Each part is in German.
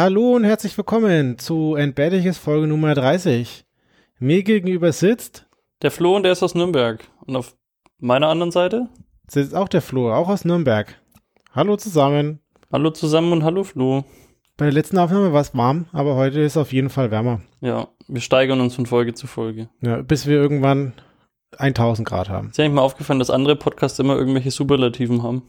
Hallo und herzlich willkommen zu Entbehrliches Folge Nummer 30. Mir gegenüber sitzt Der Flo und der ist aus Nürnberg. Und auf meiner anderen Seite? sitzt auch der Flo, auch aus Nürnberg. Hallo zusammen. Hallo zusammen und hallo Flo. Bei der letzten Aufnahme war es warm, aber heute ist es auf jeden Fall wärmer. Ja, wir steigern uns von Folge zu Folge. Ja, bis wir irgendwann 1000 Grad haben. Ist ja nicht mal aufgefallen, dass andere Podcasts immer irgendwelche Superlativen haben.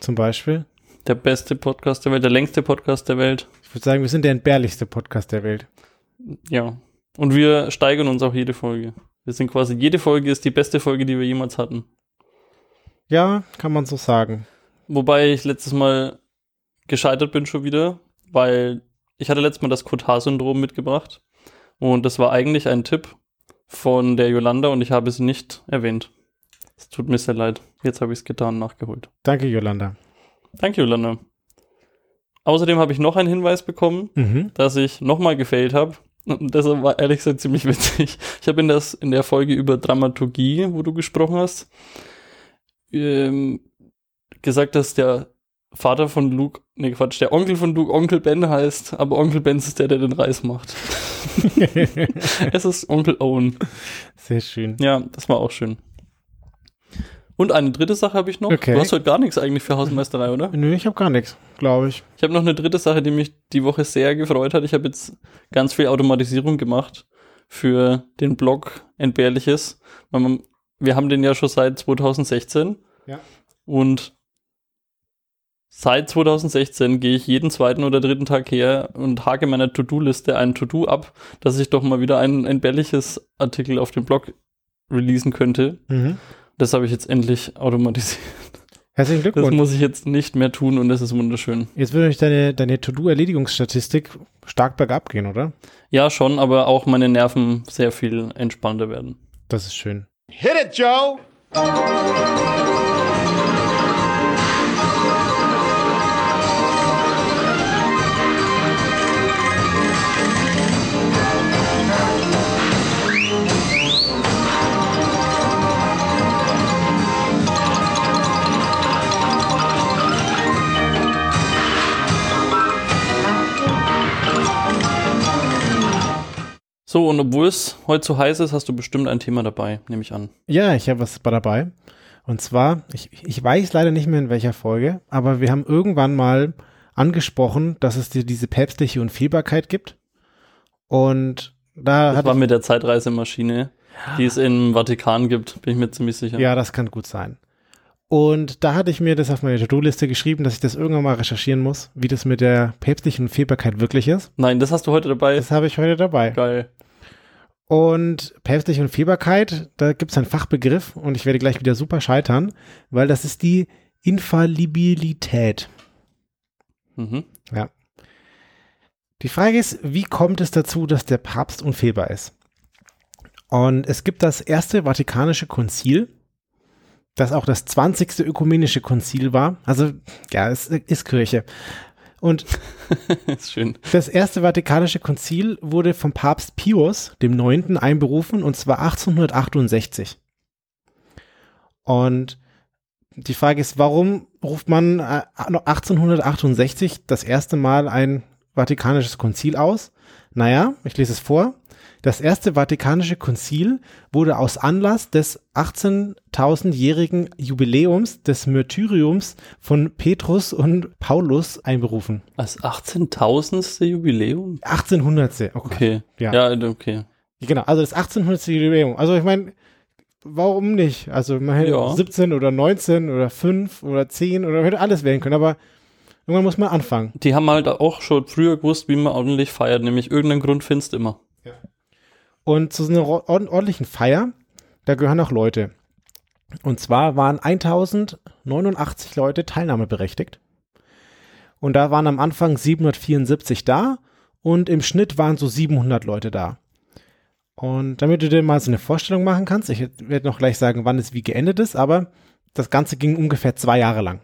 Zum Beispiel. Der beste Podcast der Welt, der längste Podcast der Welt. Ich würde sagen, wir sind der entbehrlichste Podcast der Welt. Ja. Und wir steigern uns auch jede Folge. Wir sind quasi, jede Folge ist die beste Folge, die wir jemals hatten. Ja, kann man so sagen. Wobei ich letztes Mal gescheitert bin schon wieder, weil ich hatte letztes Mal das Cotard-Syndrom mitgebracht. Und das war eigentlich ein Tipp von der Yolanda und ich habe es nicht erwähnt. Es tut mir sehr leid. Jetzt habe ich es getan, nachgeholt. Danke, Yolanda. Danke, Yolanda. Außerdem habe ich noch einen Hinweis bekommen, Mhm. dass ich nochmal gefailt habe. Und das war ehrlich gesagt ziemlich witzig. Ich habe in, das, in der Folge über Dramaturgie, wo du gesprochen hast, ähm, gesagt, dass der Vater von Luke, nee Quatsch, der Onkel von Luke Onkel Ben heißt, aber Onkel Ben ist der, der den Reis macht. es ist Onkel Owen. Sehr schön. Ja, das war auch schön. Und eine dritte Sache habe ich noch. Okay. Du hast heute gar nichts eigentlich für Hausmeisterei, oder? Nö, ich habe gar nichts, glaube ich. Ich habe noch eine dritte Sache, die mich die Woche sehr gefreut hat. Ich habe jetzt ganz viel Automatisierung gemacht für den Blog Entbehrliches. Wir haben den ja schon seit 2016 Ja. und seit 2016 gehe ich jeden zweiten oder dritten Tag her und hake meiner To-Do-Liste ein To-Do ab, dass ich doch mal wieder ein entbehrliches Artikel auf dem Blog releasen könnte. Mhm. Das habe ich jetzt endlich automatisiert. Herzlichen Das Glückwunsch. muss ich jetzt nicht mehr tun und das ist wunderschön. Jetzt würde euch deine, deine To-Do-Erledigungsstatistik stark bergab gehen, oder? Ja, schon, aber auch meine Nerven sehr viel entspannter werden. Das ist schön. Hit it, Joe! Und obwohl es heute so heiß ist, hast du bestimmt ein Thema dabei, nehme ich an. Ja, ich habe was dabei. Und zwar, ich, ich weiß leider nicht mehr in welcher Folge, aber wir haben irgendwann mal angesprochen, dass es dir diese päpstliche Unfehlbarkeit gibt. Und da Das hat war mit der Zeitreisemaschine, die es im Vatikan gibt, bin ich mir ziemlich sicher. ja, das kann gut sein. Und da hatte ich mir das auf meine To-Do-Liste geschrieben, dass ich das irgendwann mal recherchieren muss, wie das mit der päpstlichen Unfehlbarkeit wirklich ist. Nein, das hast du heute dabei. Das habe ich heute dabei. Geil. Und päpstliche Unfehlbarkeit, da gibt es einen Fachbegriff und ich werde gleich wieder super scheitern, weil das ist die Infallibilität. Mhm. Ja. Die Frage ist, wie kommt es dazu, dass der Papst unfehlbar ist? Und es gibt das erste Vatikanische Konzil, das auch das 20. ökumenische Konzil war. Also, ja, es ist Kirche. Und schön. das erste Vatikanische Konzil wurde vom Papst Pius dem Neunten einberufen und zwar 1868. Und die Frage ist, warum ruft man äh, 1868 das erste Mal ein Vatikanisches Konzil aus? Naja, ich lese es vor. Das erste Vatikanische Konzil wurde aus Anlass des 18.000-jährigen Jubiläums des Märtyriums von Petrus und Paulus einberufen. Das 18.000. Jubiläum? 1800. Oh. Okay. Ja. Ja, okay. Genau, also das 1800. Jubiläum. Also ich meine, warum nicht? Also man hätte Ja. auch 17 oder 19 oder 5 oder 10 oder man hätte alles wählen können, aber irgendwann muss man anfangen. Die haben halt auch schon früher gewusst, wie man ordentlich feiert, nämlich irgendeinen Grund findest du immer. Und zu so einer ordentlichen Feier, da gehören auch Leute. Und zwar waren 1089 Leute teilnahmeberechtigt. Und da waren am Anfang 774 da und im Schnitt waren so 700 Leute da. Und damit du dir mal so eine Vorstellung machen kannst, ich werde noch gleich sagen, wann es wie geendet ist, aber das Ganze ging ungefähr zwei Jahre lang.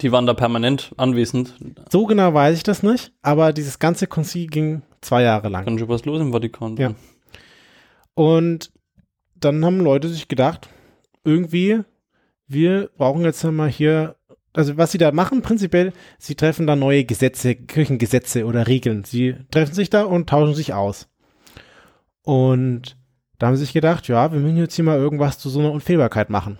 Die waren da permanent anwesend. So genau weiß ich das nicht, aber dieses ganze Konzil ging zwei Jahre lang. Kann schon was los im Vatikan. Ja. Und dann haben Leute sich gedacht, irgendwie, wir brauchen jetzt mal hier also was sie da machen, prinzipiell, sie treffen da neue Gesetze, Kirchengesetze oder Regeln. Sie treffen sich da und tauschen sich aus. Und da haben sie sich gedacht, ja, wir müssen jetzt hier mal irgendwas zu so einer Unfehlbarkeit machen.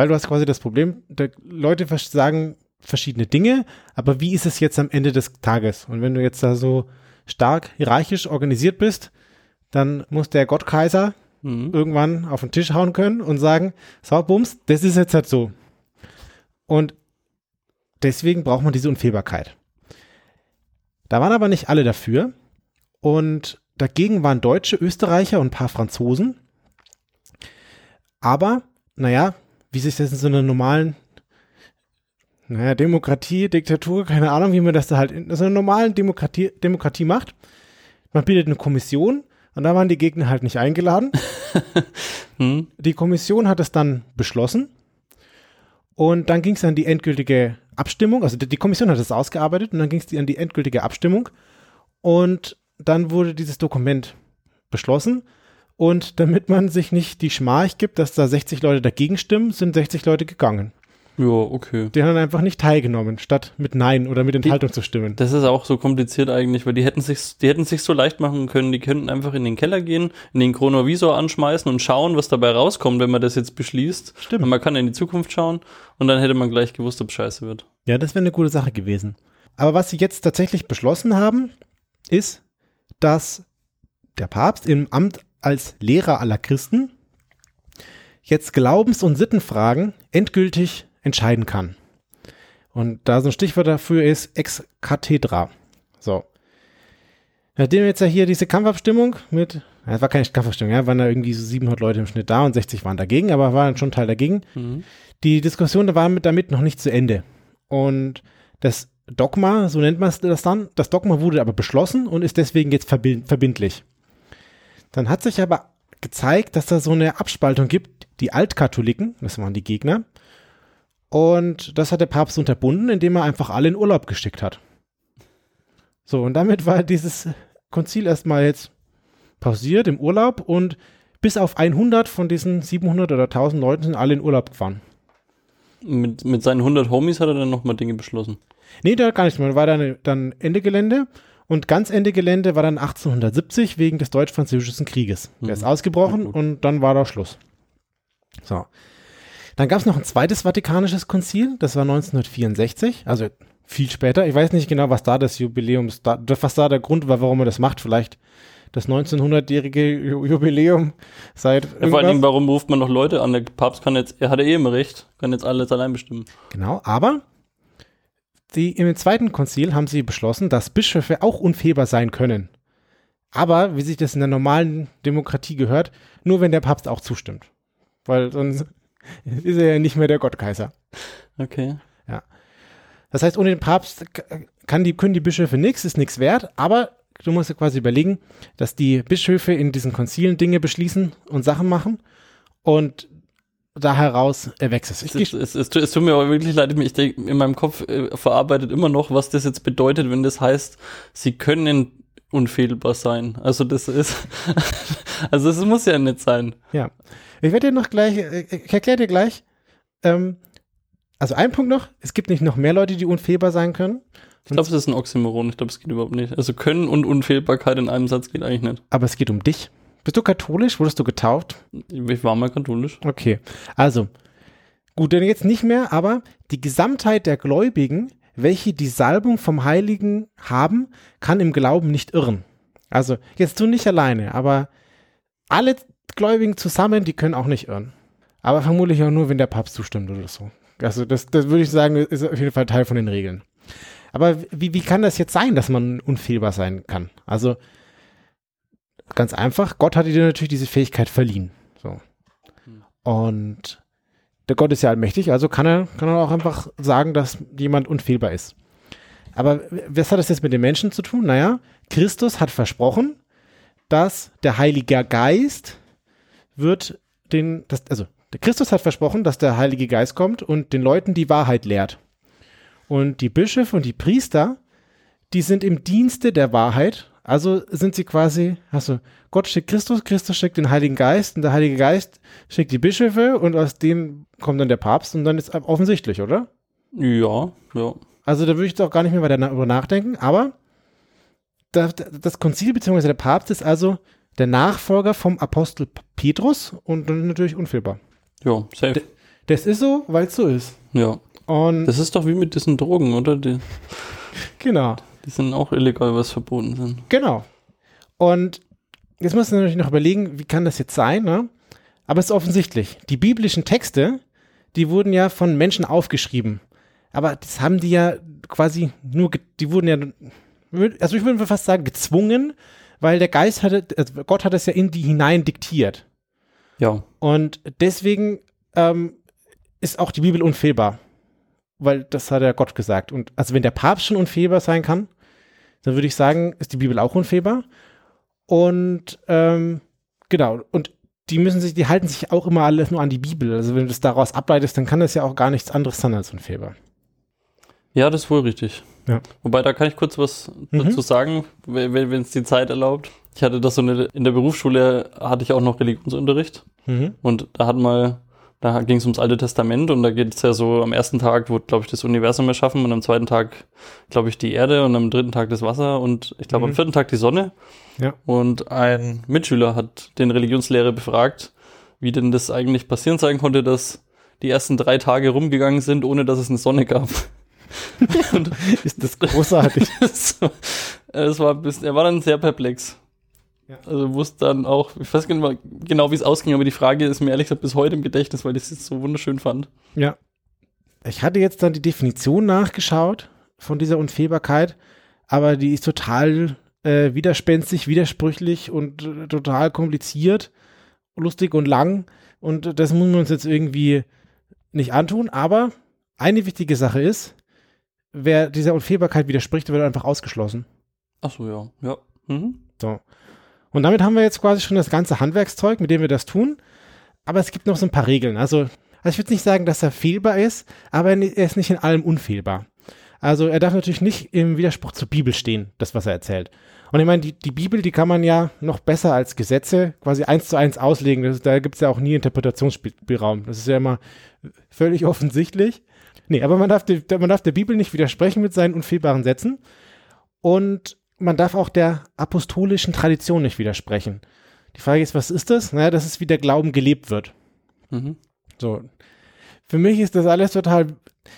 Weil du hast quasi das Problem, Leute sagen verschiedene Dinge, aber wie ist es jetzt am Ende des Tages? Und wenn du jetzt da so stark hierarchisch organisiert bist, dann muss der Gottkaiser mhm. irgendwann auf den Tisch hauen können und sagen, so, Bums, das ist jetzt halt so. Und deswegen braucht man diese Unfehlbarkeit. Da waren aber nicht alle dafür. Und dagegen waren Deutsche, Österreicher und ein paar Franzosen. Aber, naja, wie sich das in so einer normalen, naja, Demokratie, Diktatur, keine Ahnung, wie man das da halt in so einer normalen Demokratie, Demokratie macht. Man bildet eine Kommission und da waren die Gegner halt nicht eingeladen. hm. Die Kommission hat es dann beschlossen und dann ging es an die endgültige Abstimmung. Also die, Kommission hat es ausgearbeitet und dann ging es an die endgültige Abstimmung und dann wurde dieses Dokument beschlossen und damit man sich nicht die Schmach gibt, dass da 60 Leute dagegen stimmen, sind 60 Leute gegangen. Ja, okay. Die haben einfach nicht teilgenommen, statt mit Nein oder mit Enthaltung die, zu stimmen. Das ist auch so kompliziert eigentlich, weil die hätten sich, die hätten sich so leicht machen können, die könnten einfach in den Keller gehen, in den Chronovisor anschmeißen und schauen, was dabei rauskommt, wenn man das jetzt beschließt. Stimmt. Und man kann in die Zukunft schauen und dann hätte man gleich gewusst, ob es scheiße wird. Ja, das wäre eine gute Sache gewesen. Aber was sie jetzt tatsächlich beschlossen haben, ist, dass der Papst im Amt als Lehrer aller Christen jetzt Glaubens- und Sittenfragen endgültig entscheiden kann. Und da so ein Stichwort dafür ist ex cathedra. So. Nachdem jetzt ja hier diese Kampfabstimmung mit, es war keine Kampfabstimmung, ja, waren da irgendwie so 700 Leute im Schnitt da und 60 waren dagegen, aber waren schon Teil dagegen. Mhm. Die Diskussion war damit noch nicht zu Ende. Und das Dogma, so nennt man das dann, das Dogma wurde aber beschlossen und ist deswegen jetzt verbindlich. Dann hat sich aber gezeigt, dass da so eine Abspaltung gibt, die Altkatholiken, das waren die Gegner, und das hat der Papst unterbunden, indem er einfach alle in Urlaub geschickt hat. So, und damit war dieses Konzil erstmal jetzt pausiert im Urlaub und bis auf 100 von diesen 700 oder 1000 Leuten sind alle in Urlaub gefahren. Mit, mit seinen 100 Homies hat er dann nochmal Dinge beschlossen? Nee, da gar nicht mehr. War dann, dann Ende Gelände und ganz Ende Gelände war dann 1870 wegen des Deutsch-Französischen Krieges. Der ist mhm. ausgebrochen und dann war da Schluss. So. Dann gab es noch ein zweites Vatikanisches Konzil, das war 1964, also viel später. Ich weiß nicht genau, was da das Jubiläum, was da der Grund war, warum er das macht. Vielleicht das 1900-jährige Jubiläum seit. Ja, vor allen Dingen, warum ruft man noch Leute an? Der Papst kann jetzt, er hat ja eh immer recht, kann jetzt alles allein bestimmen. Genau, aber die, im zweiten Konzil haben sie beschlossen, dass Bischöfe auch unfehlbar sein können. Aber, wie sich das in der normalen Demokratie gehört, nur wenn der Papst auch zustimmt. Weil sonst ist er ja nicht mehr der Gottkaiser. Okay. Ja. Das heißt, ohne den Papst die, können die Bischöfe nichts, ist nichts wert, aber du musst ja quasi überlegen, dass die Bischöfe in diesen Konzilen Dinge beschließen und Sachen machen und da heraus erwächst es. Es, es, es, es, tut mir aber wirklich leid, ich denke, in meinem Kopf äh, verarbeitet immer noch, was das jetzt bedeutet, wenn das heißt, sie können unfehlbar sein. Also das ist, also das muss ja nicht sein. Ja. Ich werde dir noch gleich, äh, ich erkläre dir gleich, ähm, also ein Punkt noch, es gibt nicht noch mehr Leute, die unfehlbar sein können. Ich glaube, es ist ein Oxymoron. Ich glaube, es geht überhaupt nicht. Also können und Unfehlbarkeit in einem Satz geht eigentlich nicht. Aber es geht um dich. Bist du katholisch? Wurdest du getauft? Ich war mal katholisch. Okay. Also, gut, denn jetzt nicht mehr, aber die Gesamtheit der Gläubigen, welche die Salbung vom Heiligen haben, kann im Glauben nicht irren. Also, jetzt du nicht alleine, aber alle Gläubigen zusammen, die können auch nicht irren. Aber vermutlich auch nur, wenn der Papst zustimmt oder so. Also, das, das würde ich sagen, ist auf jeden Fall Teil von den Regeln. Aber wie, wie kann das jetzt sein, dass man unfehlbar sein kann? Also, Ganz einfach, Gott hat dir natürlich diese Fähigkeit verliehen. So. Und der Gott ist ja allmächtig, also kann er, kann er auch einfach sagen, dass jemand unfehlbar ist. Aber was hat das jetzt mit den Menschen zu tun? Naja, Christus hat versprochen, dass der Heilige Geist wird den, das, also der Christus hat versprochen, dass der Heilige Geist kommt und den Leuten die Wahrheit lehrt. Und die Bischöfe und die Priester, die sind im Dienste der Wahrheit also sind sie quasi, also Gott schickt Christus, Christus schickt den Heiligen Geist und der Heilige Geist schickt die Bischöfe und aus denen kommt dann der Papst und dann ist offensichtlich, oder? Ja, ja. Also da würde ich auch gar nicht mehr weiter darüber nachdenken, aber das, das Konzil bzw. der Papst ist also der Nachfolger vom Apostel Petrus und natürlich unfehlbar. Ja, safe. Das ist so, weil es so ist. Ja. Und Das ist doch wie mit diesen Drogen, oder? Die, genau, die sind auch illegal, was verboten sind. genau. Und jetzt muss man natürlich noch überlegen, wie kann das jetzt sein, ne? Aber es ist offensichtlich. Die biblischen Texte, die wurden ja von Menschen aufgeschrieben. Aber das haben die ja quasi nur, die wurden ja, also ich würde fast sagen, gezwungen, weil der Geist hatte, also Gott hat es ja in die hinein diktiert. Ja. Und deswegen ähm, ist auch die Bibel unfehlbar. Weil das hat ja Gott gesagt. Und also wenn der Papst schon unfehlbar sein kann, dann würde ich sagen, ist die Bibel auch unfehlbar. Und ähm, genau, und die müssen sich, die halten sich auch immer alles nur an die Bibel. Also wenn du das daraus ableitest, dann kann das ja auch gar nichts anderes sein als unfehlbar. Ja, das ist wohl richtig. Ja. Wobei, da kann ich kurz was Mhm. dazu sagen, wenn es die Zeit erlaubt. Ich hatte das so eine, in der Berufsschule hatte ich auch noch Religionsunterricht Mhm. und da hat mal, da ging es ums Alte Testament und da geht es ja so, am ersten Tag wurde, glaube ich, das Universum erschaffen und am zweiten Tag, glaube ich, die Erde und am dritten Tag das Wasser und ich glaube Mhm. am vierten Tag die Sonne. Ja. Und ein Mitschüler hat den Religionslehrer befragt, wie denn das eigentlich passieren sein konnte, dass die ersten drei Tage rumgegangen sind, ohne dass es eine Sonne gab. und Ist das großartig. das, war- er war dann sehr perplex. Ja. Also wusste dann auch, ich weiß nicht mal genau, wie es ausging, aber die Frage ist mir ehrlich gesagt bis heute im Gedächtnis, weil ich es so wunderschön fand. Ja. Ich hatte jetzt dann die Definition nachgeschaut von dieser Unfehlbarkeit, aber die ist total äh, widerspenstig, widersprüchlich und äh, total kompliziert, lustig und lang. Und das müssen wir uns jetzt irgendwie nicht antun. Aber eine wichtige Sache ist, wer dieser Unfehlbarkeit widerspricht, wird einfach ausgeschlossen. Ach so, ja. Ja. Mhm. So. Und damit haben wir jetzt quasi schon das ganze Handwerkszeug, mit dem wir das tun. Aber es gibt noch so ein paar Regeln. Also, also ich würde nicht sagen, dass er fehlbar ist, aber er ist nicht in allem unfehlbar. Also er darf natürlich nicht im Widerspruch zur Bibel stehen, das, was er erzählt. Und ich meine, die, die Bibel, die kann man ja noch besser als Gesetze quasi eins zu eins auslegen. Das, da gibt es ja auch nie Interpretationsspielraum. Das ist ja immer völlig offensichtlich. Nee, aber man darf, die, man darf der Bibel nicht widersprechen mit seinen unfehlbaren Sätzen. Und man darf auch der apostolischen Tradition nicht widersprechen. Die Frage ist, was ist das? Naja, das ist, wie der Glauben gelebt wird. Mhm. So. Für mich ist das alles total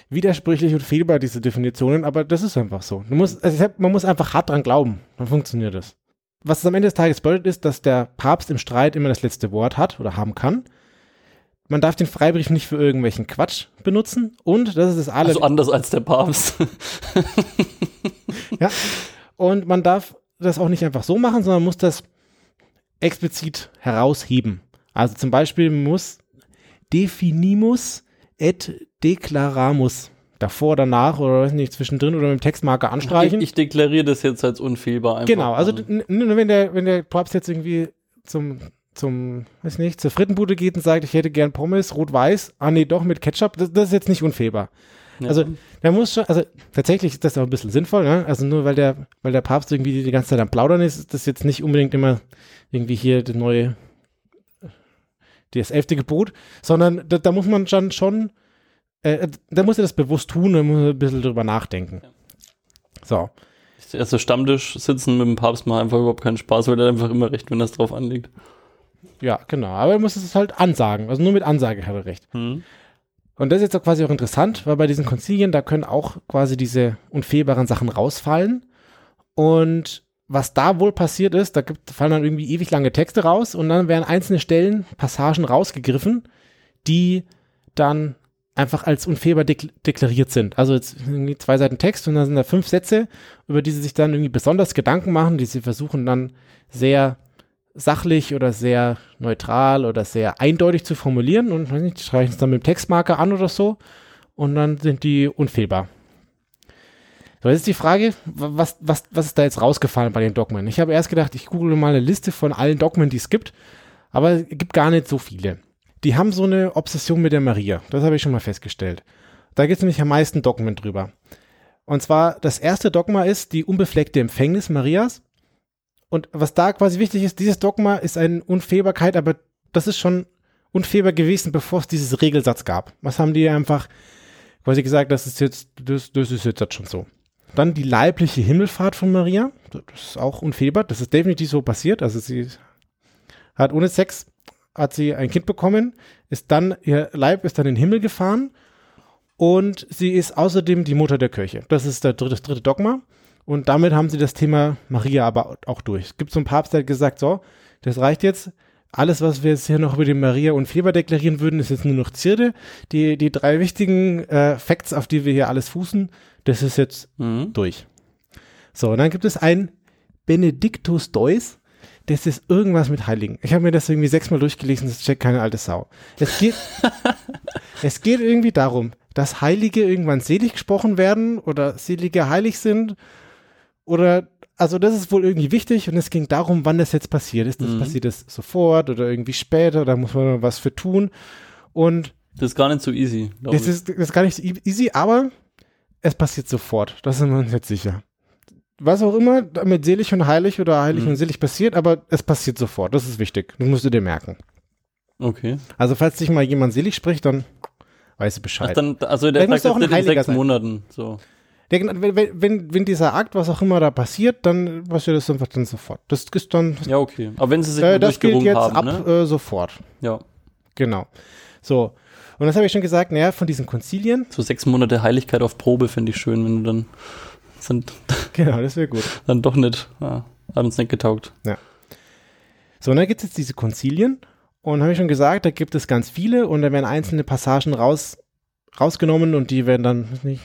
widersprüchlich und fehlbar, diese Definitionen, aber das ist einfach so. Du musst, also man muss einfach hart dran glauben, dann funktioniert das. Was es am Ende des Tages bedeutet, ist, dass der Papst im Streit immer das letzte Wort hat oder haben kann. Man darf den Freibrief nicht für irgendwelchen Quatsch benutzen und das ist das alle. Also anders als der Papst. Ja. Und man darf das auch nicht einfach so machen, sondern muss das explizit herausheben. Also zum Beispiel muss definimus et declaramus davor, danach oder weiß nicht, zwischendrin oder mit dem Textmarker Ich, anstreichen. ich deklariere das jetzt als unfehlbar einfach. genau, also n- wenn der, wenn der Papst jetzt irgendwie zum, zum, weiß nicht, zur Frittenbude geht und sagt, ich hätte gern Pommes, rot-weiß, ah nee, doch mit Ketchup, das, das ist jetzt nicht unfehlbar. Ja. Also der muss schon, also tatsächlich ist das auch ein bisschen sinnvoll, ne? Also nur weil der, weil der Papst irgendwie die ganze Zeit am Plaudern ist, ist das jetzt nicht unbedingt immer irgendwie hier das neue, das elfte Gebot, sondern da, da muss man schon schon, äh, da muss er das bewusst tun, da muss er ein bisschen drüber nachdenken. Ja. So. Also Stammtisch sitzen mit dem Papst macht einfach überhaupt keinen Spaß, weil er einfach immer recht, wenn das drauf anliegt. Ja, genau. Aber er muss es halt ansagen. Also nur mit Ansage hat er recht. Hm. Und das ist jetzt auch quasi auch interessant, weil bei diesen Konzilien, da können auch quasi diese unfehlbaren Sachen rausfallen. Und was da wohl passiert ist, da gibt, fallen dann irgendwie ewig lange Texte raus und dann werden einzelne Stellen, Passagen rausgegriffen, die dann einfach als unfehlbar dekl deklariert sind. Also jetzt irgendwie zwei Seiten Text und dann sind da fünf Sätze, über die sie sich dann irgendwie besonders Gedanken machen, die sie versuchen dann sehr sachlich oder sehr neutral oder sehr eindeutig zu formulieren und weiß nicht, streichen es dann mit dem Textmarker an oder so und dann sind die unfehlbar. So, jetzt ist die Frage, was, was, was ist da jetzt rausgefallen bei den Dogmen? Ich habe erst gedacht, ich google mal eine Liste von allen Dogmen, die es gibt, aber es gibt gar nicht so viele. Die haben so eine Obsession mit der Maria, das habe ich schon mal festgestellt. Da gibt es nämlich am meisten Dogmen drüber. Und zwar, das erste Dogma ist die unbefleckte Empfängnis Marias. Und was da quasi wichtig ist, dieses Dogma ist eine Unfehlbarkeit, aber das ist schon unfehlbar gewesen, bevor es dieses Regelsatz gab. Was haben die einfach quasi gesagt, das ist jetzt, das, das ist jetzt schon so. Dann die leibliche Himmelfahrt von Maria. Das ist auch unfehlbar. Das ist definitiv so passiert. Also sie hat ohne Sex, hat sie ein Kind bekommen, ist dann, ihr Leib ist dann in den Himmel gefahren und sie ist außerdem die Mutter der Kirche. Das ist der dritte, das dritte Dogma. Und damit haben sie das Thema Maria aber auch durch. Es gibt so einen Papst, der hat gesagt, so, das reicht jetzt. Alles, was wir jetzt hier noch über die Maria und Feber deklarieren würden, ist jetzt nur noch Zierde. Die, die drei wichtigen äh, Facts, auf die wir hier alles fußen, das ist jetzt Mhm. durch. So, und dann gibt es ein Benedictus Deus. Das ist irgendwas mit Heiligen. Ich habe mir das irgendwie sechsmal durchgelesen, das checkt keine alte Sau. Es geht, es geht irgendwie darum, dass Heilige irgendwann selig gesprochen werden oder Selige heilig sind. Oder, also das ist wohl irgendwie wichtig und es ging darum, wann das jetzt passiert ist. Das Mhm. passiert das sofort oder irgendwie später, da muss man was für tun. Und Das ist gar nicht so easy. das ist, das ist gar nicht so e- easy, aber es passiert sofort. Das sind wir uns jetzt sicher. Was auch immer mit selig und heilig oder heilig Mhm. und selig passiert, aber es passiert sofort. Das ist wichtig. Das musst du dir merken. Okay. Also, falls dich mal jemand selig spricht, dann weißt du Ach, Bescheid. dann, also der Vielleicht sagt das auch nicht in sechs sein. Monaten. So. Wenn, wenn- wenn, dieser Akt, was auch immer da passiert, dann passiert das einfach dann sofort. Das ist dann, Ja, okay. Aber wenn sie sich äh, das gilt jetzt haben, ab ne? äh, sofort. Ja. Genau. So. Und das habe ich schon gesagt, naja, von diesen Konzilien. So sechs Monate Heiligkeit auf Probe finde ich schön, wenn du dann sind Genau, das wäre gut. dann doch nicht, ja, hat uns nicht getaugt. So, und dann gibt es jetzt diese Konzilien und habe ich schon gesagt, da gibt es ganz viele und da werden einzelne Passagen raus, rausgenommen und die werden dann, weiß nicht,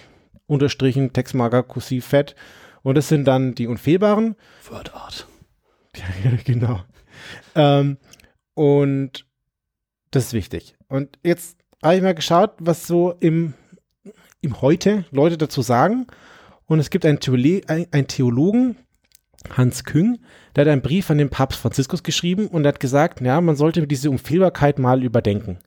unterstrichen, Textmarker, kursiv, fett. Und das sind dann die Unfehlbaren. Wordart. Ja, genau. Ähm, und das ist wichtig. Und jetzt habe ich mal geschaut, was so im, im Heute Leute dazu sagen. Und es gibt einen, Theole ein, einen Theologen, Hans Küng, der hat einen Brief an den Papst Franziskus geschrieben und hat gesagt, ja, man sollte diese Unfehlbarkeit mal überdenken.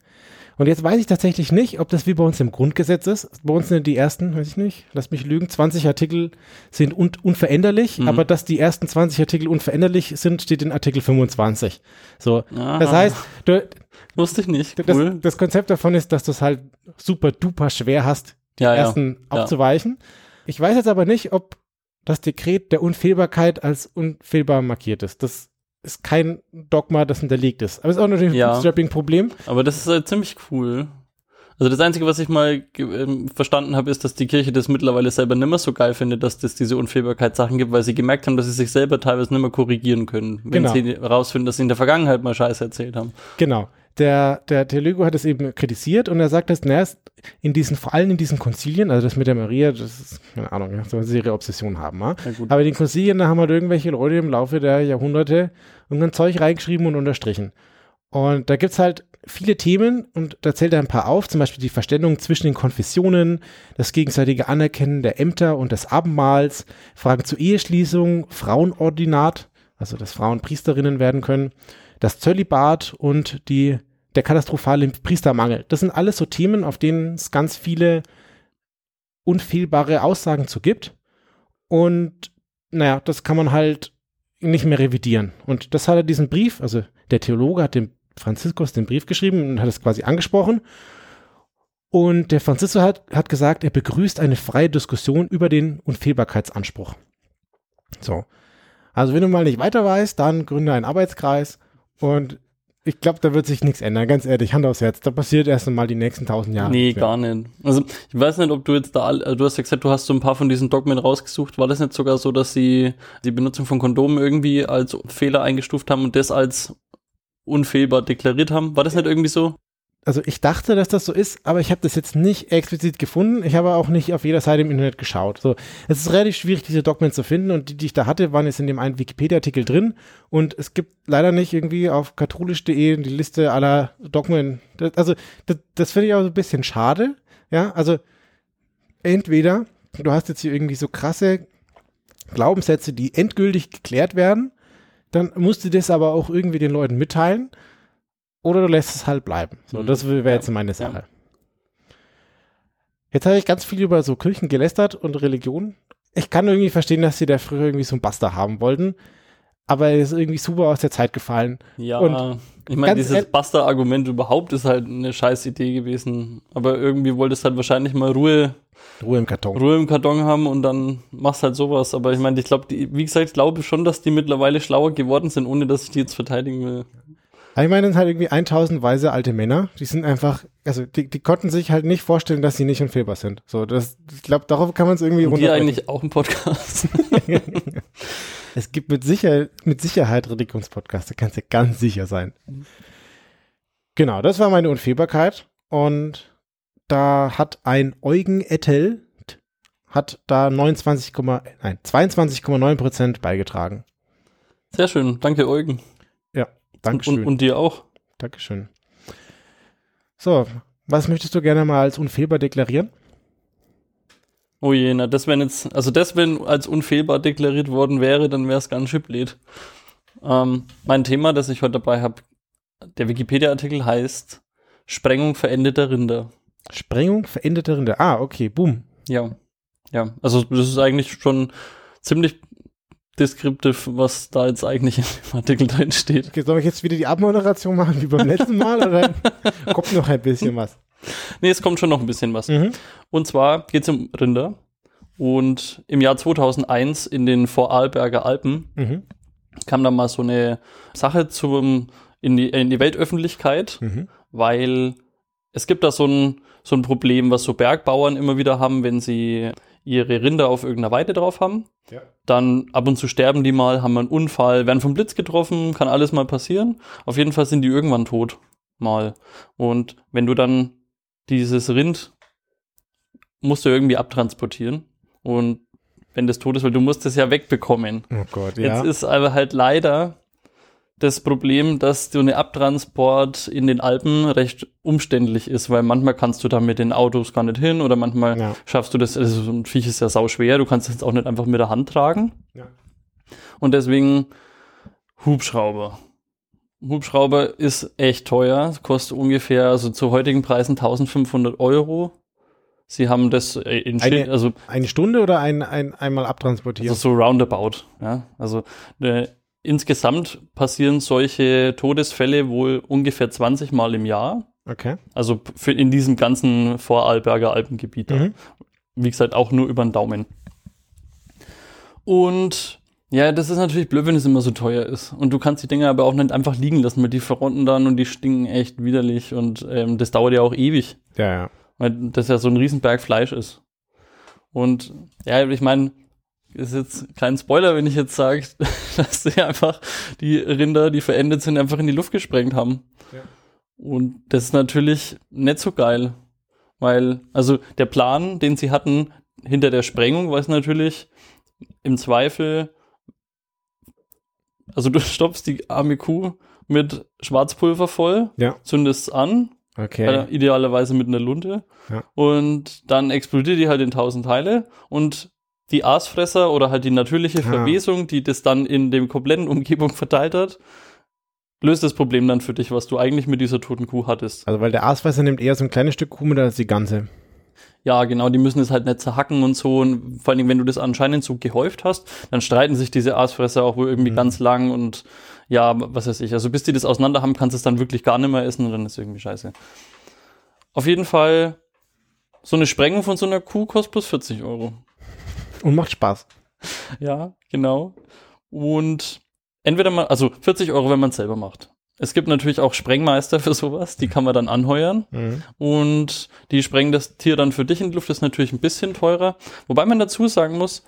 Und jetzt weiß ich tatsächlich nicht, ob das wie bei uns im Grundgesetz ist. Bei uns sind die ersten, weiß ich nicht, lass mich lügen, 20 Artikel sind un unveränderlich, Mhm. aber dass die ersten 20 Artikel unveränderlich sind, steht in Artikel 25. So, Aha. das heißt, du, Wusste ich nicht. das, Cool. das Konzept davon ist, dass du es halt super duper schwer hast, die ja, ja. ersten ja. abzuweichen. Ich weiß jetzt aber nicht, ob das Dekret der Unfehlbarkeit als unfehlbar markiert ist. Das ist kein Dogma, das hinterlegt ist. Aber es ist auch natürlich ein Ja. Bootstrapping-Problem. Aber das ist äh, ziemlich cool. Also das Einzige, was ich mal ähm, verstanden habe, ist, dass die Kirche das mittlerweile selber nimmer so geil findet, dass das diese Unfehlbarkeitssachen gibt, weil sie gemerkt haben, dass sie sich selber teilweise nimmer korrigieren können, wenn Genau. sie rausfinden, dass sie in der Vergangenheit mal Scheiße erzählt haben. Genau. Der, der Theologe hat es eben kritisiert und er sagt, dass na, es in diesen, vor allem in diesen Konzilien, also das mit der Maria, das ist, keine Ahnung, ja, so sie ihre Obsession haben, ja. Ja. Aber in den Konzilien, da haben halt irgendwelche Leute im Laufe der Jahrhunderte irgendein Zeug reingeschrieben und unterstrichen. Und da gibt's halt viele Themen und da zählt er ein paar auf, zum Beispiel die Verständigung zwischen den Konfessionen, das gegenseitige Anerkennen der Ämter und des Abendmahls, Fragen zur Eheschließung, Frauenordinat, also dass Frauen Priesterinnen werden können, das Zölibat und die, der katastrophale Priestermangel. Das sind alles so Themen, auf denen es ganz viele unfehlbare Aussagen zu gibt. Und naja, das kann man halt nicht mehr revidieren. Und das hat er diesen Brief, also der Theologe hat dem Franziskus den Brief geschrieben und hat es quasi angesprochen. Und der Franziskus hat, hat gesagt, er begrüßt eine freie Diskussion über den Unfehlbarkeitsanspruch. So. Also wenn du mal nicht weiter weißt, dann gründe einen Arbeitskreis und ich glaube, da wird sich nichts ändern, ganz ehrlich, Hand aufs Herz. Da passiert erst einmal die nächsten tausend Jahre. nee, gar nicht. Also ich weiß nicht, ob du jetzt da, äh, du hast ja gesagt, du hast so ein paar von diesen Dogmen rausgesucht. War das nicht sogar so, dass sie die Benutzung von Kondomen irgendwie als Fehler eingestuft haben und das als unfehlbar deklariert haben? War das nicht irgendwie so? Also ich dachte, dass das so ist, aber ich habe das jetzt nicht explizit gefunden. Ich habe auch nicht auf jeder Seite im Internet geschaut. So, es ist relativ schwierig, diese Dogmen zu finden und die, die ich da hatte, waren jetzt in dem einen Wikipedia-Artikel drin und es gibt leider nicht irgendwie auf katholisch.de die Liste aller Dogmen. Das, also das, das finde ich auch so ein bisschen schade. Ja, also entweder du hast jetzt hier irgendwie so krasse Glaubenssätze, die endgültig geklärt werden, dann musst du das aber auch irgendwie den Leuten mitteilen oder du lässt es halt bleiben. So, Mhm. das wäre jetzt meine Sache. Jetzt habe ich ganz viel über so Kirchen gelästert und Religion. Ich kann irgendwie verstehen, dass sie da früher irgendwie so einen Buster haben wollten, aber er ist irgendwie super aus der Zeit gefallen. Ja, Und Ich meine, dieses Buster-Argument überhaupt ist halt eine scheiß Idee gewesen. Aber irgendwie wolltest halt wahrscheinlich mal Ruhe, Ruhe im Karton. Ruhe im Karton haben und dann machst halt sowas. Aber ich meine, ich glaube, wie gesagt, ich glaube schon, dass die mittlerweile schlauer geworden sind, ohne dass ich die jetzt verteidigen will. Ich meine, das sind halt irgendwie 1000 weise alte Männer. Die sind einfach, also die, die konnten sich halt nicht vorstellen, dass sie nicht unfehlbar sind. So, das, ich glaube, darauf kann man es irgendwie Und die eigentlich auch im Podcast. Es gibt mit, sicher, mit Sicherheit Religionspodcasts, da kannst du ganz sicher sein. Genau, das war meine Unfehlbarkeit. Und da hat ein Eugen Ettel hat da 29, nein, 22,9 Prozent beigetragen. Sehr schön. Danke, Eugen. Dankeschön. Und, und dir auch. Dankeschön. So, was möchtest du gerne mal als unfehlbar deklarieren? Oh je, na, das wenn jetzt, also das, wenn als unfehlbar deklariert worden wäre, dann wäre es ganz schön blöd. Ähm, mein Thema, das ich heute dabei habe, der Wikipedia-Artikel heißt Sprengung verendeter Rinder. Sprengung verendete Rinder. Ah, okay, boom. Ja. Ja, also das ist eigentlich schon ziemlich deskriptiv, was da jetzt eigentlich in dem Artikel drin steht. Okay, soll ich jetzt wieder die Abmoderation machen wie beim letzten Mal oder kommt noch ein bisschen was? Nee, es kommt schon noch ein bisschen was. Mhm. Und zwar geht es um Rinder. Und im Jahr 2001 in den Vorarlberger Alpen Mhm. kam da mal so eine Sache zum, in, die, in die Weltöffentlichkeit, Mhm. weil es gibt da so ein, so ein Problem, was so Bergbauern immer wieder haben, wenn sie ihre Rinder auf irgendeiner Weide drauf haben. Ja. Dann ab und zu sterben die mal, haben einen Unfall, werden vom Blitz getroffen, kann alles mal passieren. Auf jeden Fall sind die irgendwann tot. Mal. Und wenn du dann dieses Rind musst du irgendwie abtransportieren. Und wenn das tot ist, weil du musst es ja wegbekommen. Oh Gott, Jetzt ja. ist aber halt leider das Problem, dass so eine Abtransport in den Alpen recht umständlich ist, weil manchmal kannst du da mit den Autos gar nicht hin oder manchmal Ja. schaffst du das, also so ein Viech ist ja sau schwer, du kannst es auch nicht einfach mit der Hand tragen. Ja. Und deswegen Hubschrauber. Hubschrauber ist echt teuer, kostet ungefähr, also zu heutigen Preisen 1500 Euro. Sie haben das äh, in Eine- also Eine Stunde oder ein, ein, einmal abtransportieren? also so roundabout, ja. Also äh, insgesamt passieren solche Todesfälle wohl ungefähr 20 Mal im Jahr. okay. Also für in diesem ganzen Vorarlberger Alpengebiet. Mhm. Wie gesagt, auch nur über den Daumen. Und ja, das ist natürlich blöd, wenn es immer so teuer ist. Und du kannst die Dinger aber auch nicht einfach liegen lassen, weil die verrotten dann und die stinken echt widerlich und ähm, das dauert ja auch ewig Ja, ja. weil das ja so ein Riesenberg Fleisch ist. Und ja, ich meine, ist jetzt kein Spoiler, wenn ich jetzt sage, dass sie einfach die Rinder, die verendet sind, einfach in die Luft gesprengt haben. Ja. Und das ist natürlich nicht so geil, weil, also der Plan, den sie hatten hinter der Sprengung, war es natürlich im Zweifel, also du stopfst die arme Kuh mit Schwarzpulver voll, Ja. zündest es an, Okay. äh, idealerweise mit einer Lunte. Ja. Und dann explodiert die halt in tausend Teile und die Aasfresser oder halt die natürliche. Verwesung, die das dann in dem kompletten Umgebung verteilt hat, löst das Problem dann für dich, was du eigentlich mit dieser toten Kuh hattest. Also, weil der Aasfresser nimmt eher so ein kleines Stück Kuh mit als die ganze. Ja, genau, die müssen es halt nicht zerhacken und so. Und vor allem, wenn du das anscheinend so gehäuft hast, dann streiten sich diese Aasfresser auch wohl irgendwie Mhm. ganz lang und ja, was weiß ich. Also bis die das auseinander haben, kannst du es dann wirklich gar nicht mehr essen und dann ist irgendwie scheiße. Auf jeden Fall, so eine Sprengung von so einer Kuh kostet plus 40 Euro. Und macht Spaß. Ja, genau. Und entweder mal, also 40 Euro, wenn man es selber macht. Es gibt natürlich auch Sprengmeister für sowas, die kann man dann anheuern. Mhm. Und die sprengen das Tier dann für dich in die Luft, das ist natürlich ein bisschen teurer. Wobei man dazu sagen muss,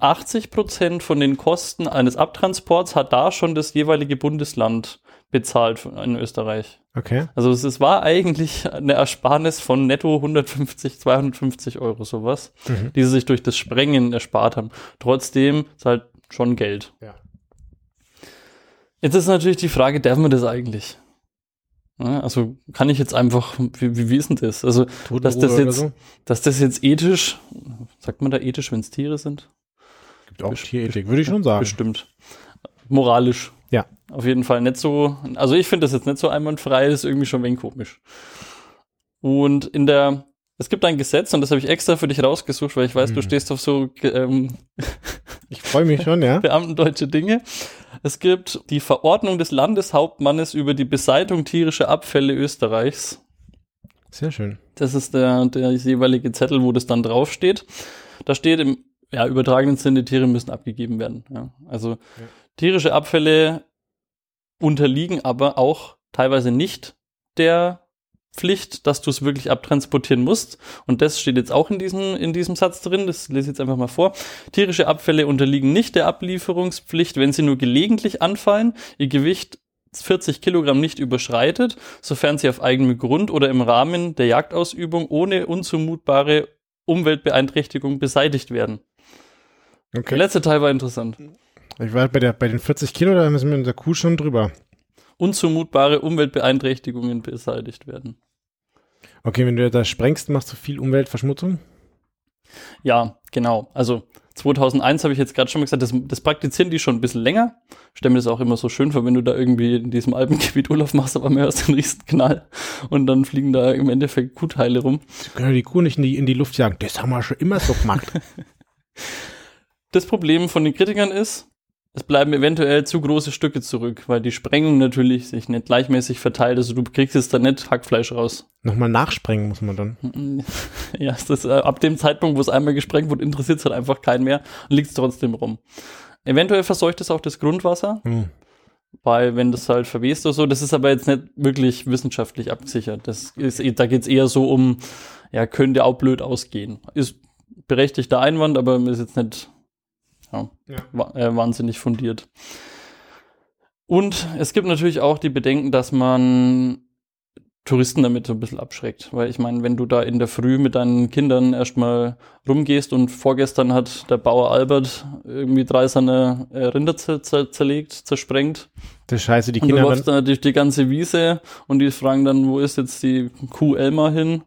80 Prozent von den Kosten eines Abtransports hat da schon das jeweilige Bundesland bezahlt in Österreich. Okay. Also es, es war eigentlich eine Ersparnis von netto 150, 250 Euro sowas, Mhm. die sie sich durch das Sprengen erspart haben. Trotzdem ist halt schon Geld. Ja. Jetzt ist natürlich die Frage, darf man das eigentlich? Ja, also kann ich jetzt einfach, wie, wie, wie ist denn das? Also, dass das jetzt, so. dass das jetzt ethisch, sagt man da ethisch, wenn es Tiere sind? Gibt auch Best- Tierethik, würde ich schon sagen. Bestimmt. Moralisch. Ja. Auf jeden Fall nicht so, also ich finde das jetzt nicht so einwandfrei, das ist irgendwie schon ein wenig komisch. Und in der, es gibt ein Gesetz, und das habe ich extra für dich rausgesucht, weil ich weiß, du Mhm. stehst auf so ähm, Ich freue mich schon, ja. beamtendeutsche Dinge. Es gibt die Verordnung des Landeshauptmannes über die Beseitigung tierischer Abfälle Österreichs. Sehr schön. Das ist der, der jeweilige Zettel, wo das dann draufsteht. Da steht im ja, übertragenen Sinne, Tiere müssen abgegeben werden. Ja. Also tierische Abfälle unterliegen aber auch teilweise nicht der Pflicht, dass du es wirklich abtransportieren musst. Und das steht jetzt auch in diesem, in diesem Satz drin. Das lese ich jetzt einfach mal vor. Tierische Abfälle unterliegen nicht der Ablieferungspflicht, wenn sie nur gelegentlich anfallen, ihr Gewicht 40 Kilogramm nicht überschreitet, sofern sie auf eigenem Grund oder im Rahmen der Jagdausübung ohne unzumutbare Umweltbeeinträchtigung beseitigt werden. Okay. Der letzte Teil war interessant. Ich war bei, der, bei den 40 Kilo, da sind wir mit der Kuh schon drüber. Unzumutbare Umweltbeeinträchtigungen beseitigt werden. Okay, wenn du das sprengst, machst du viel Umweltverschmutzung? Ja, genau. Also 2001 habe ich jetzt gerade schon mal gesagt, das, das, praktizieren die schon ein bisschen länger. Ich stelle mir das auch immer so schön vor, wenn du da irgendwie in diesem Alpengebiet Urlaub machst, aber mehr aus dem Riesenknall und dann fliegen da im Endeffekt Kuhteile rum. Sie können die Kuh nicht in die, in die Luft jagen. Das haben wir schon immer so gemacht. das Problem von den Kritikern ist, es bleiben eventuell zu große Stücke zurück, weil die Sprengung natürlich sich nicht gleichmäßig verteilt. Also du kriegst jetzt da nicht Hackfleisch raus. Nochmal nachsprengen muss man dann. Ja, ist das, äh, ab dem Zeitpunkt, wo es einmal gesprengt wird, interessiert es halt einfach keinen mehr und liegt es trotzdem rum. Eventuell verseucht es auch das Grundwasser, mhm. weil wenn das halt verwest oder so, das ist aber jetzt nicht wirklich wissenschaftlich abgesichert. Das ist, da geht es eher so um, ja, könnte auch blöd ausgehen. Ist berechtigter Einwand, aber ist jetzt nicht ja, ja. Äh, wahnsinnig fundiert. Und es gibt natürlich auch die Bedenken, dass man Touristen damit so ein bisschen abschreckt. Weil ich meine, wenn du da in der Früh mit deinen Kindern erstmal rumgehst und vorgestern hat der Bauer Albert irgendwie drei seine äh, Rinder zerlegt, zersprengt. Das ist scheiße, die Kinder. Und du läufst dann durch die ganze Wiese und die fragen dann, wo ist jetzt die Kuh Elmar hin?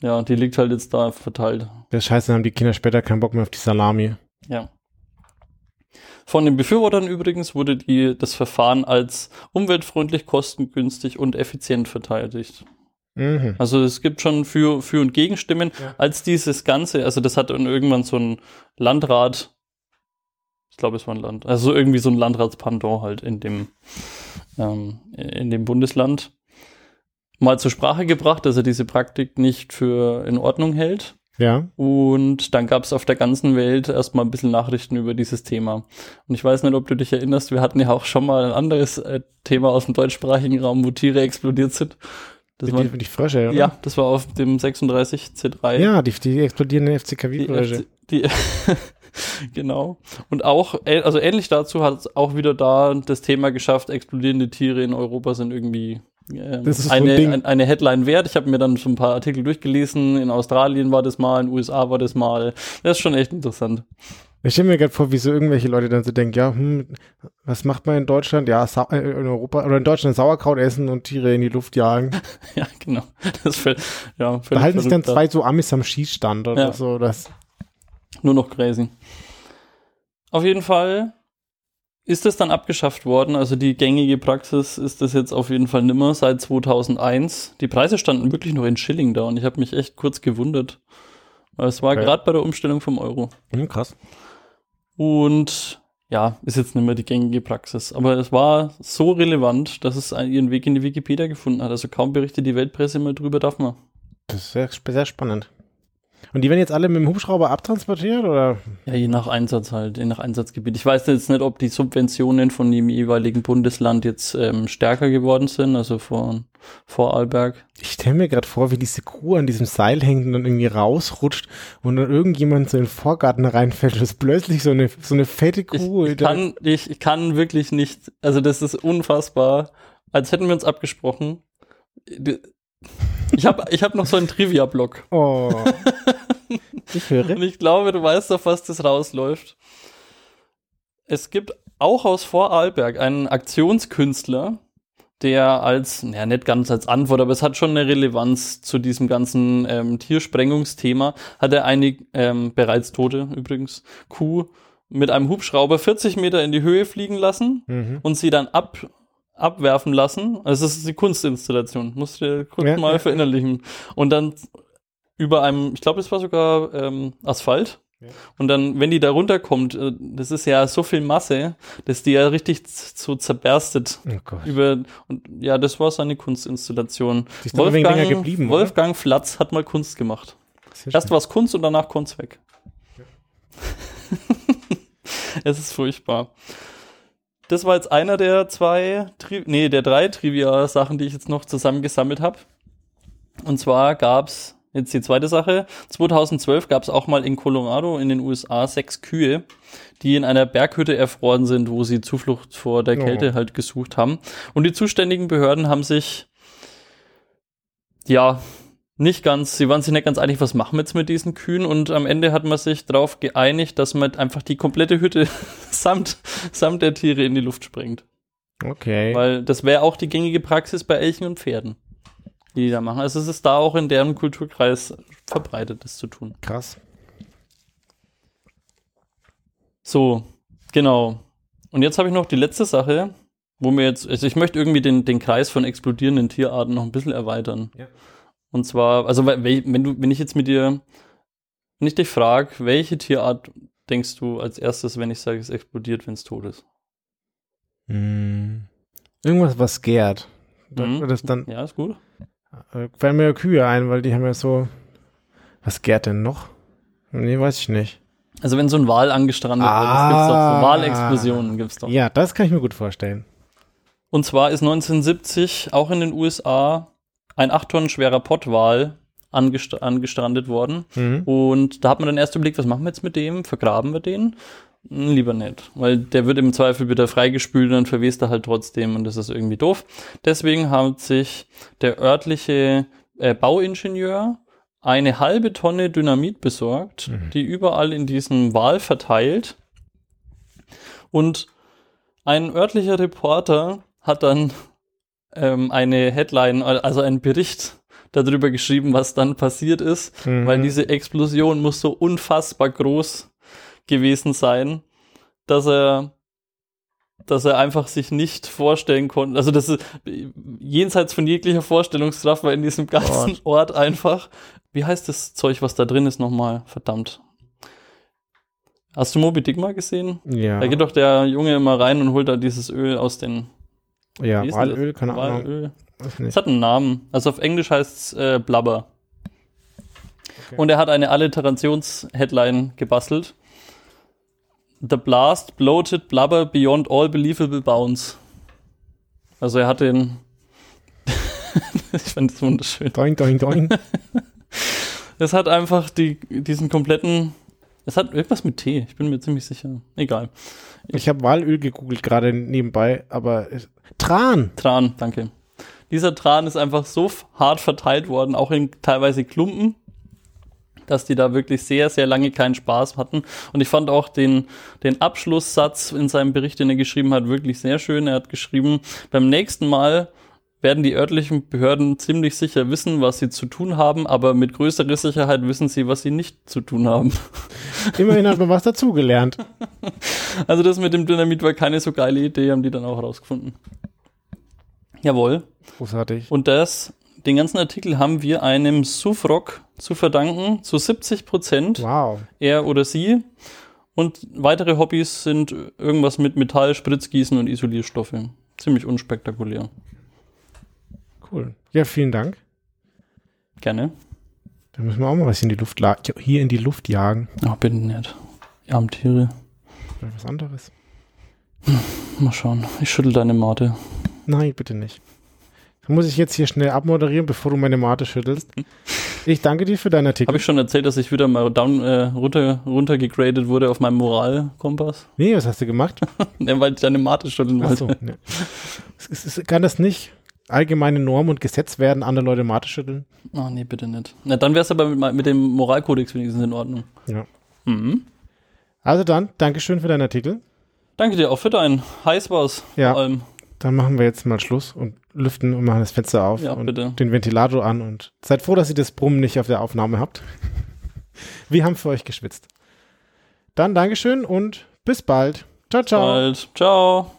Ja, die liegt halt jetzt da verteilt. Das ist scheiße, dann haben die Kinder später keinen Bock mehr auf die Salami. Ja. Von den Befürwortern übrigens wurde die, das Verfahren als umweltfreundlich, kostengünstig und effizient verteidigt. Mhm. Also es gibt schon Für, für und Gegenstimmen. Ja. Als dieses Ganze, also das hat dann irgendwann so ein Landrat, ich glaube es war ein Land, also irgendwie so ein Landratspendant halt in dem, ähm, in dem Bundesland mal zur Sprache gebracht, dass er diese Praktik nicht für in Ordnung hält. Ja. Und dann gab es auf der ganzen Welt erstmal ein bisschen Nachrichten über dieses Thema. Und ich weiß nicht, ob du dich erinnerst, wir hatten ja auch schon mal ein anderes äh, Thema aus dem deutschsprachigen Raum, wo Tiere explodiert sind. Das war, die, die Frösche, oder? Ja, das war auf dem 36 C3. Ja, die, die explodierenden FCKW-Frösche. Die, die genau. Und auch, also ähnlich dazu hat es auch wieder da das Thema geschafft, explodierende Tiere in Europa sind irgendwie ähm, eine, ein eine Headline wert. Ich habe mir dann schon ein paar Artikel durchgelesen. In Australien war das mal, in den USA war das mal. Das ist schon echt interessant. Ich stelle mir gerade vor, wie so irgendwelche Leute dann so denken, ja, hm, was macht man in Deutschland? Ja, Sa äh, in Europa oder in Deutschland Sauerkraut essen und Tiere in die Luft jagen. ja, genau. Das fällt, ja, da halten sich dann zwei so Amis am Schießstand oder ja. so. Das. Nur noch crazy. Auf jeden Fall ist das dann abgeschafft worden? Also die gängige Praxis ist das jetzt auf jeden Fall nimmer seit 2001. Die Preise standen wirklich nur in Schilling da und ich habe mich echt kurz gewundert. Weil es war okay. gerade bei der Umstellung vom Euro. Mhm, krass. Und ja, ist jetzt nicht mehr die gängige Praxis. Aber es war so relevant, dass es ihren Weg in die Wikipedia gefunden hat. Also kaum berichtet die Weltpresse mal drüber, darf man. Das ist sehr, sehr spannend. Und die werden jetzt alle mit dem Hubschrauber abtransportiert oder? Ja, je nach Einsatz halt, je nach Einsatzgebiet. Ich weiß jetzt nicht, ob die Subventionen von dem jeweiligen Bundesland jetzt ähm, stärker geworden sind, also vor, vor Arlberg. Ich stelle mir gerade vor, wie diese Kuh an diesem Seil hängt und dann irgendwie rausrutscht und dann irgendjemand so in den Vorgarten reinfällt und es ist plötzlich so eine, so eine fette Kuh. Ich, ich kann, ich, ich kann wirklich nicht, also das ist unfassbar, als hätten wir uns abgesprochen. Ich habe ich hab noch so einen Trivia-Block. Oh. Ich höre. Und ich glaube, du weißt, auf was das rausläuft. Es gibt auch aus Vorarlberg einen Aktionskünstler, der als, ja nicht ganz als Antwort, aber es hat schon eine Relevanz zu diesem ganzen ähm, Tiersprengungsthema, hat er eine ähm, bereits tote übrigens Kuh mit einem Hubschrauber 40 Meter in die Höhe fliegen lassen mhm. und sie dann ab abwerfen lassen. Also das ist die Kunstinstallation. Musst du dir kurz ja, mal ja. verinnerlichen. Und dann über einem, ich glaube, es war sogar ähm, Asphalt, Ja. Und dann, wenn die da runterkommt, äh, das ist ja so viel Masse, dass die ja richtig so zerberstet. Oh. Über, und ja, das war seine Kunstinstallation. Oder? Wolfgang Flatz hat mal Kunst gemacht. Erst war es Kunst und danach Kunst weg. es ist furchtbar. Das war jetzt einer der zwei, Tri nee, der drei Trivia-Sachen, die ich jetzt noch zusammengesammelt habe. Und zwar gab's jetzt die zweite Sache. 2012 gab's auch mal in Colorado in den USA sechs Kühe, die in einer Berghütte erfroren sind, wo sie Zuflucht vor der Oh. Kälte halt gesucht haben. Und die zuständigen Behörden haben sich ja nicht ganz, sie waren sich nicht ganz einig, was machen wir jetzt mit diesen Kühen und am Ende hat man sich darauf geeinigt, dass man einfach die komplette Hütte samt, samt der Tiere in die Luft sprengt. Okay. Weil das wäre auch die gängige Praxis bei Elchen und Pferden, die die da machen. Also es ist da auch in deren Kulturkreis verbreitet, das zu tun. Krass. So, genau. Und jetzt habe ich noch die letzte Sache, wo mir jetzt, also ich möchte irgendwie den, den Kreis von explodierenden Tierarten noch ein bisschen erweitern. Ja. Und zwar, also wenn du, wenn ich jetzt mit dir, wenn ich dich frage, welche Tierart denkst du als erstes, wenn ich sage, es explodiert, wenn es tot ist? Hm. Irgendwas, was gärt. Mhm. das dann Ja, ist gut. äh, fallen mir Kühe ein, weil die haben ja so. Was gärt denn noch? Nee, weiß ich nicht. Also wenn so ein Wal angestrandet wird, das gibt's doch, Ah. so Walexplosionen gibt's doch. Ja, das kann ich mir gut vorstellen. Und zwar ist 1970 auch in den USA ein 8 Tonnen schwerer Pottwal angest angestrandet worden. Mhm. Und da hat man dann erst überlegt, was machen wir jetzt mit dem? Vergraben wir den? Hm, Lieber nicht, weil der wird im Zweifel wieder freigespült und dann verwest er halt trotzdem und das ist irgendwie doof. Deswegen hat sich der örtliche äh, Bauingenieur eine halbe Tonne Dynamit besorgt, Mhm. die überall in diesem Wal verteilt. Und ein örtlicher Reporter hat dann ähm, eine Headline, also einen Bericht darüber geschrieben, was dann passiert ist Mhm. weil diese Explosion muss so unfassbar groß gewesen sein, dass er dass er einfach sich nicht vorstellen konnte. Also das ist jenseits von jeglicher Vorstellungskraft war in diesem ganzen Ort einfach. Wie heißt das Zeug, was da drin ist nochmal? Verdammt. Hast du Moby Dick mal gesehen? Ja. Da geht doch der Junge immer rein und holt da dieses Öl aus den ja? Walöl, keine Ahnung. Walöl. Es hat einen Namen. Also auf Englisch heißt es äh, Blubber. Okay. Und er hat eine Alliterations-Headline gebastelt. The blast bloated blubber beyond all believable bounds. Also er hat den. ich fand das wunderschön. Doing, doing, doing. Es hat einfach die, diesen kompletten. Es hat irgendwas mit T, ich bin mir ziemlich sicher. Egal. Ich habe Walöl gegoogelt gerade nebenbei, aber Tran. Tran, danke. Dieser Tran ist einfach so hart verteilt worden, auch in teilweise Klumpen, dass die da wirklich sehr, sehr lange keinen Spaß hatten. Und ich fand auch den, den Abschlusssatz in seinem Bericht, den er geschrieben hat, wirklich sehr schön. Er hat geschrieben, beim nächsten Mal werden die örtlichen Behörden ziemlich sicher wissen, was sie zu tun haben, aber mit größerer Sicherheit wissen sie, was sie nicht zu tun haben. Immerhin hat man was dazugelernt. Also das mit dem Dynamit war keine so geile Idee, haben die dann auch rausgefunden. Jawohl. Großartig. Und das, den ganzen Artikel haben wir einem Sufrock zu verdanken, zu 70 Prozent, Wow. er oder sie. Und weitere Hobbys sind irgendwas mit Metall, Spritzgießen und Isolierstoffe. Ziemlich unspektakulär. Cool. Ja, vielen Dank. Gerne. Da müssen wir auch mal was in die Luft hier in die Luft jagen. Ach, bitte nicht. Ihr armen Tiere. Oder was anderes. Mal schauen. Ich schüttel deine Mate. Nein, bitte nicht. Dann muss ich jetzt hier schnell abmoderieren, bevor du meine Mate schüttelst. Ich danke dir für deinen Artikel. Habe ich schon erzählt, dass ich wieder mal down, äh, runter, runtergegradet wurde auf meinem Moralkompass? nee, was hast du gemacht? Ja, weil ich deine Mate schütteln Ach wollte. so, ne. es, es, kann das nicht allgemeine Norm und Gesetz werden, andere Leute Mate schütteln? Ah, nee, bitte nicht. Na, dann wäre es aber mit, mit dem Moralkodex wenigstens in Ordnung. Ja. Mhm. Also dann, Dankeschön für deinen Artikel. Danke dir auch für deinen Heiß war's. Ja. Vor allem. Dann machen wir jetzt mal Schluss und lüften und machen das Fenster auf Ja, und bitte. den Ventilator an und seid froh, dass ihr das Brummen nicht auf der Aufnahme habt. Wir haben für euch geschwitzt. Dann Dankeschön und bis bald. Ciao, ciao. Bald. Ciao.